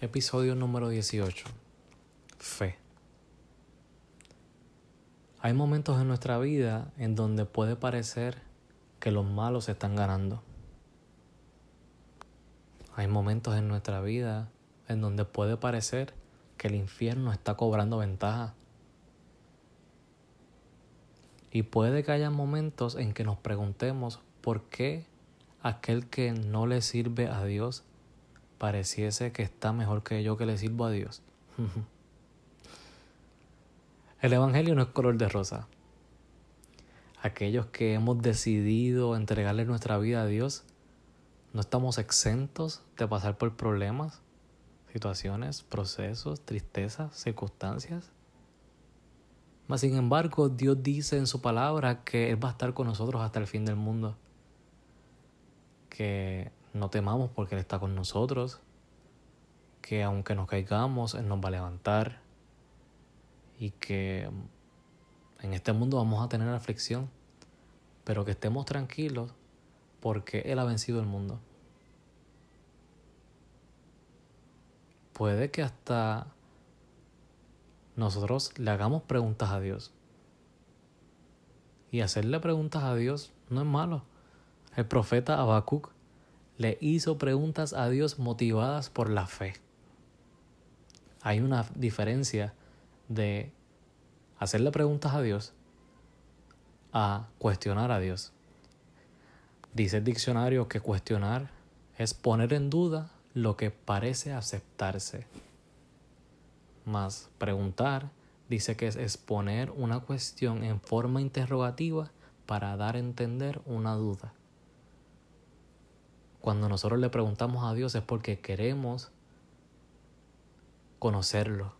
Episodio número 18. Fe. Hay momentos en nuestra vida en donde puede parecer que los malos están ganando. Hay momentos en nuestra vida en donde puede parecer que el infierno está cobrando ventaja. Y puede que haya momentos en que nos preguntemos por qué aquel que no le sirve a Dios pareciese que está mejor que yo que le sirvo a Dios. el Evangelio no es color de rosa. Aquellos que hemos decidido entregarle nuestra vida a Dios, no estamos exentos de pasar por problemas, situaciones, procesos, tristezas, circunstancias. Mas sin embargo, Dios dice en su palabra que Él va a estar con nosotros hasta el fin del mundo. Que no temamos porque Él está con nosotros. Que aunque nos caigamos, Él nos va a levantar. Y que en este mundo vamos a tener aflicción. Pero que estemos tranquilos porque Él ha vencido el mundo. puede que hasta nosotros le hagamos preguntas a Dios. Y hacerle preguntas a Dios no es malo. El profeta Habacuc le hizo preguntas a Dios motivadas por la fe. Hay una diferencia de hacerle preguntas a Dios a cuestionar a Dios. Dice el diccionario que cuestionar es poner en duda lo que parece aceptarse. Más preguntar dice que es exponer una cuestión en forma interrogativa para dar a entender una duda. Cuando nosotros le preguntamos a Dios es porque queremos conocerlo.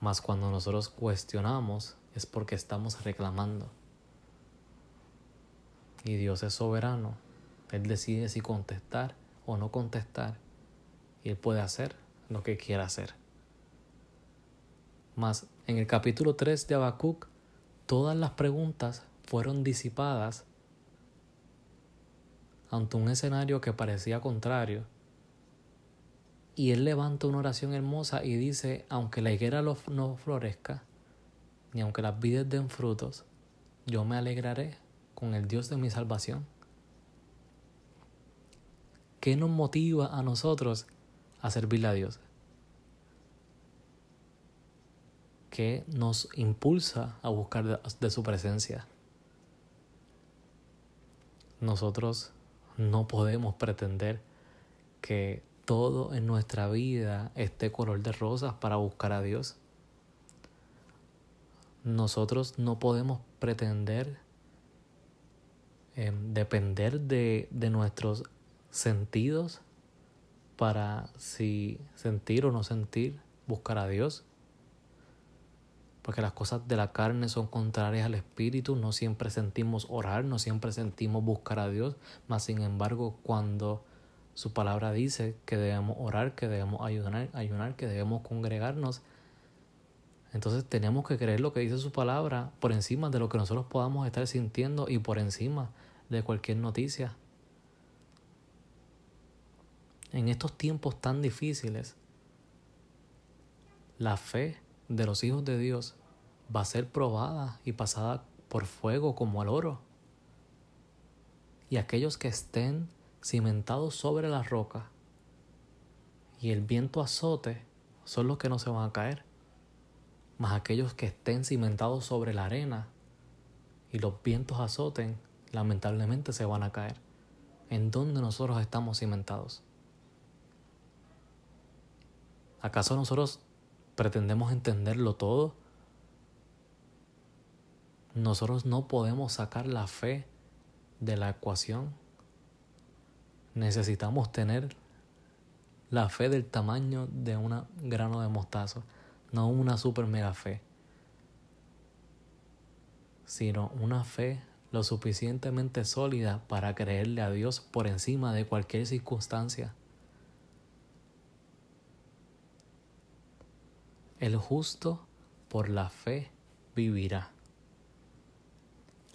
Más cuando nosotros cuestionamos es porque estamos reclamando. Y Dios es soberano él decide si contestar o no contestar. Y Él puede hacer lo que quiera hacer. Mas en el capítulo 3 de Habacuc, todas las preguntas fueron disipadas ante un escenario que parecía contrario. Y él levanta una oración hermosa y dice, aunque la higuera no florezca, ni aunque las vides den frutos, yo me alegraré con el Dios de mi salvación. ¿Qué nos motiva a nosotros a servirle a Dios? ¿Qué nos impulsa a buscar de, su presencia? Nosotros no podemos pretender que todo en nuestra vida esté color de rosas para buscar a Dios. Nosotros no podemos pretender em, depender de, de nuestros sentidos para si sentir o no sentir, buscar a Dios. Porque las cosas de la carne son contrarias al espíritu, no siempre sentimos orar, no siempre sentimos buscar a Dios, mas sin embargo cuando su palabra dice que debemos orar, que debemos ayunar, ayunar, que debemos congregarnos, entonces tenemos que creer lo que dice su palabra por encima de lo que nosotros podamos estar sintiendo y por encima de cualquier noticia. En estos tiempos tan difíciles, la fe de los hijos de Dios va a ser probada y pasada por fuego como al oro. Y aquellos que estén cimentados sobre la roca y el viento azote son los que no se van a caer. Mas aquellos que estén cimentados sobre la arena y los vientos azoten, lamentablemente se van a caer. ¿En dónde nosotros estamos cimentados? ¿Acaso nosotros pretendemos entenderlo todo? Nosotros no podemos sacar la fe de la ecuación. Necesitamos tener la fe del tamaño de un grano de mostazo, no una super mega fe, sino una fe lo suficientemente sólida para creerle a Dios por encima de cualquier circunstancia. El justo por la fe vivirá.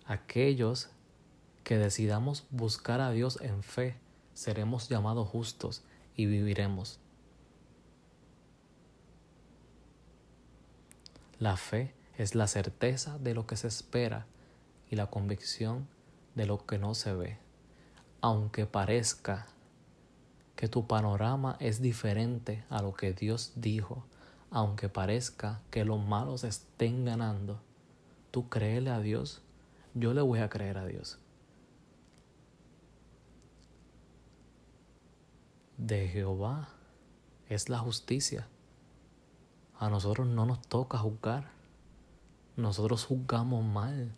Aquellos que decidamos buscar a Dios en fe seremos llamados justos y viviremos. La fe es la certeza de lo que se espera y la convicción de lo que no se ve. Aunque parezca que tu panorama es diferente a lo que Dios dijo, aunque parezca que los malos estén ganando, tú créele a Dios, yo le voy a creer a Dios. De Jehová es la justicia. A nosotros no nos toca juzgar. Nosotros juzgamos mal.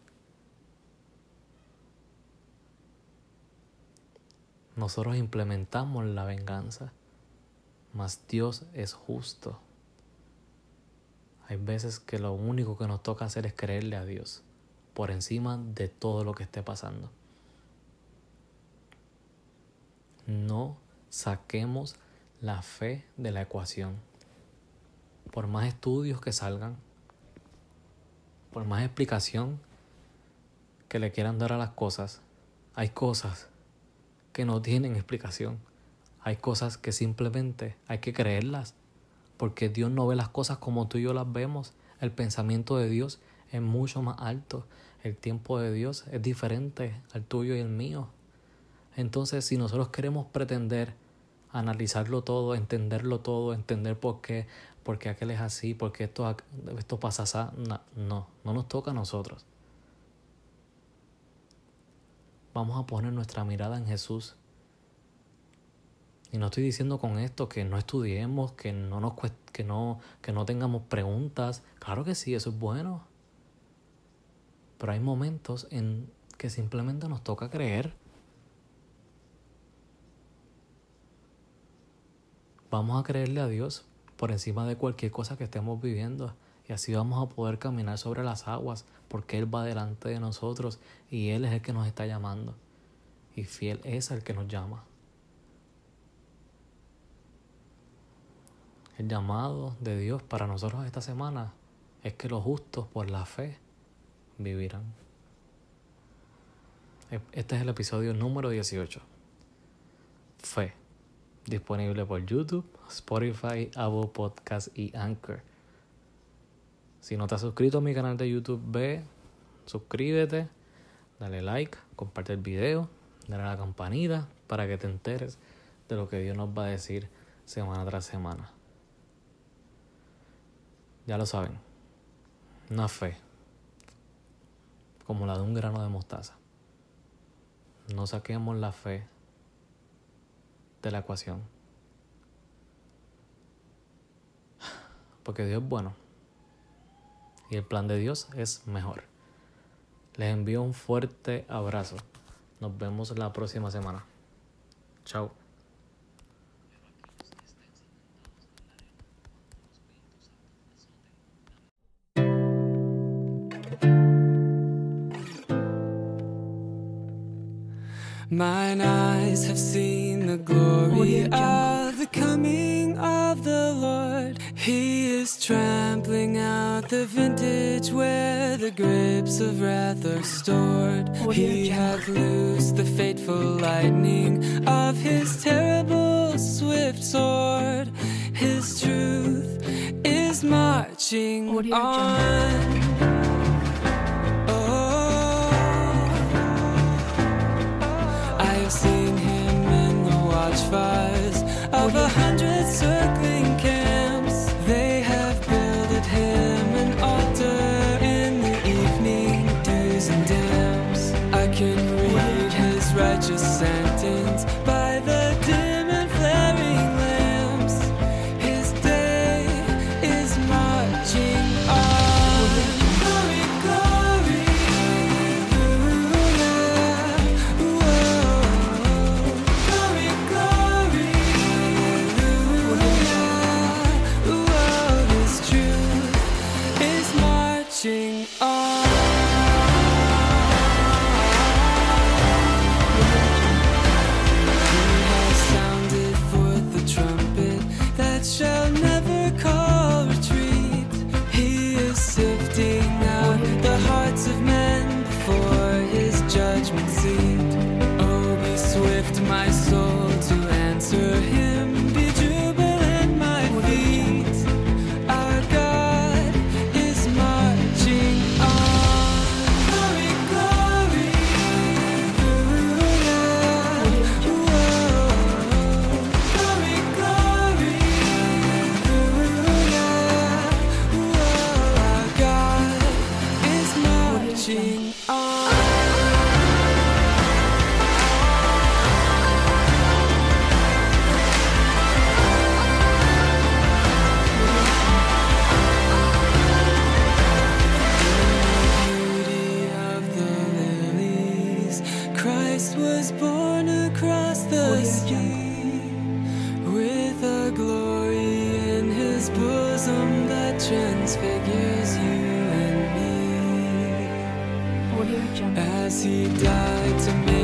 Nosotros implementamos la venganza, mas Dios es justo. Hay veces que lo único que nos toca hacer es creerle a Dios por encima de todo lo que esté pasando. No saquemos la fe de la ecuación por más estudios que salgan, por más explicación que le quieran dar a las cosas, hay cosas que no tienen explicación. Hay cosas que simplemente hay que creerlas, porque Dios no ve las cosas como tú y yo las vemos. El pensamiento de Dios es mucho más alto. El tiempo de Dios es diferente al tuyo y el mío. Entonces, si nosotros queremos pretender analizarlo todo, entenderlo todo, entender por qué, por qué aquel es así, por qué esto, pasa así. No, no, no nos toca a nosotros. Vamos a poner nuestra mirada en Jesús. Y no estoy diciendo con esto que no estudiemos, que no, nos, que no, que no tengamos preguntas. Claro que sí, eso es bueno. Pero hay momentos en que simplemente nos toca creer. Vamos a creerle a Dios por encima de cualquier cosa que estemos viviendo. Y así vamos a poder caminar sobre las aguas, porque Él va delante de nosotros y Él es el que nos está llamando. Y fiel es el que nos llama. El llamado de Dios para nosotros esta semana es que los justos por la fe vivirán. E, este es el episodio número 18. Fe disponible por YouTube, Spotify, Apple Podcast y Anchor. Si no te has suscrito a mi canal de YouTube, ve, suscríbete, dale like, comparte el video, dale a la campanita para que te enteres de lo que Dios nos va a decir semana tras semana. Ya lo saben, una fe como la de un grano de mostaza. No saquemos la fe de la ecuación. Porque Dios es bueno. Y el plan de Dios es mejor. Les envío un fuerte abrazo. Nos vemos la próxima semana. Chao. The glory of the coming of the Lord. He is trampling out the vintage where the grapes of wrath are stored. He hath loosed the fateful lightning of his terrible swift sword. His truth is marching on. Be swift, my soul, to answer him. across the sea with a glory in his bosom that transfigures you and me as he died to me.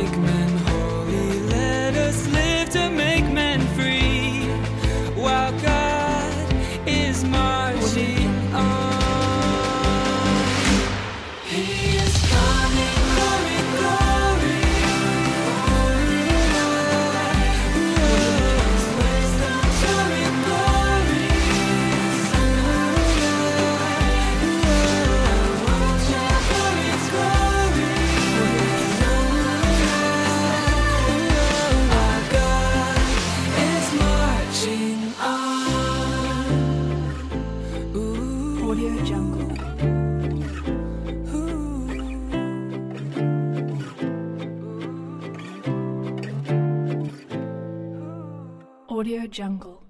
jungle.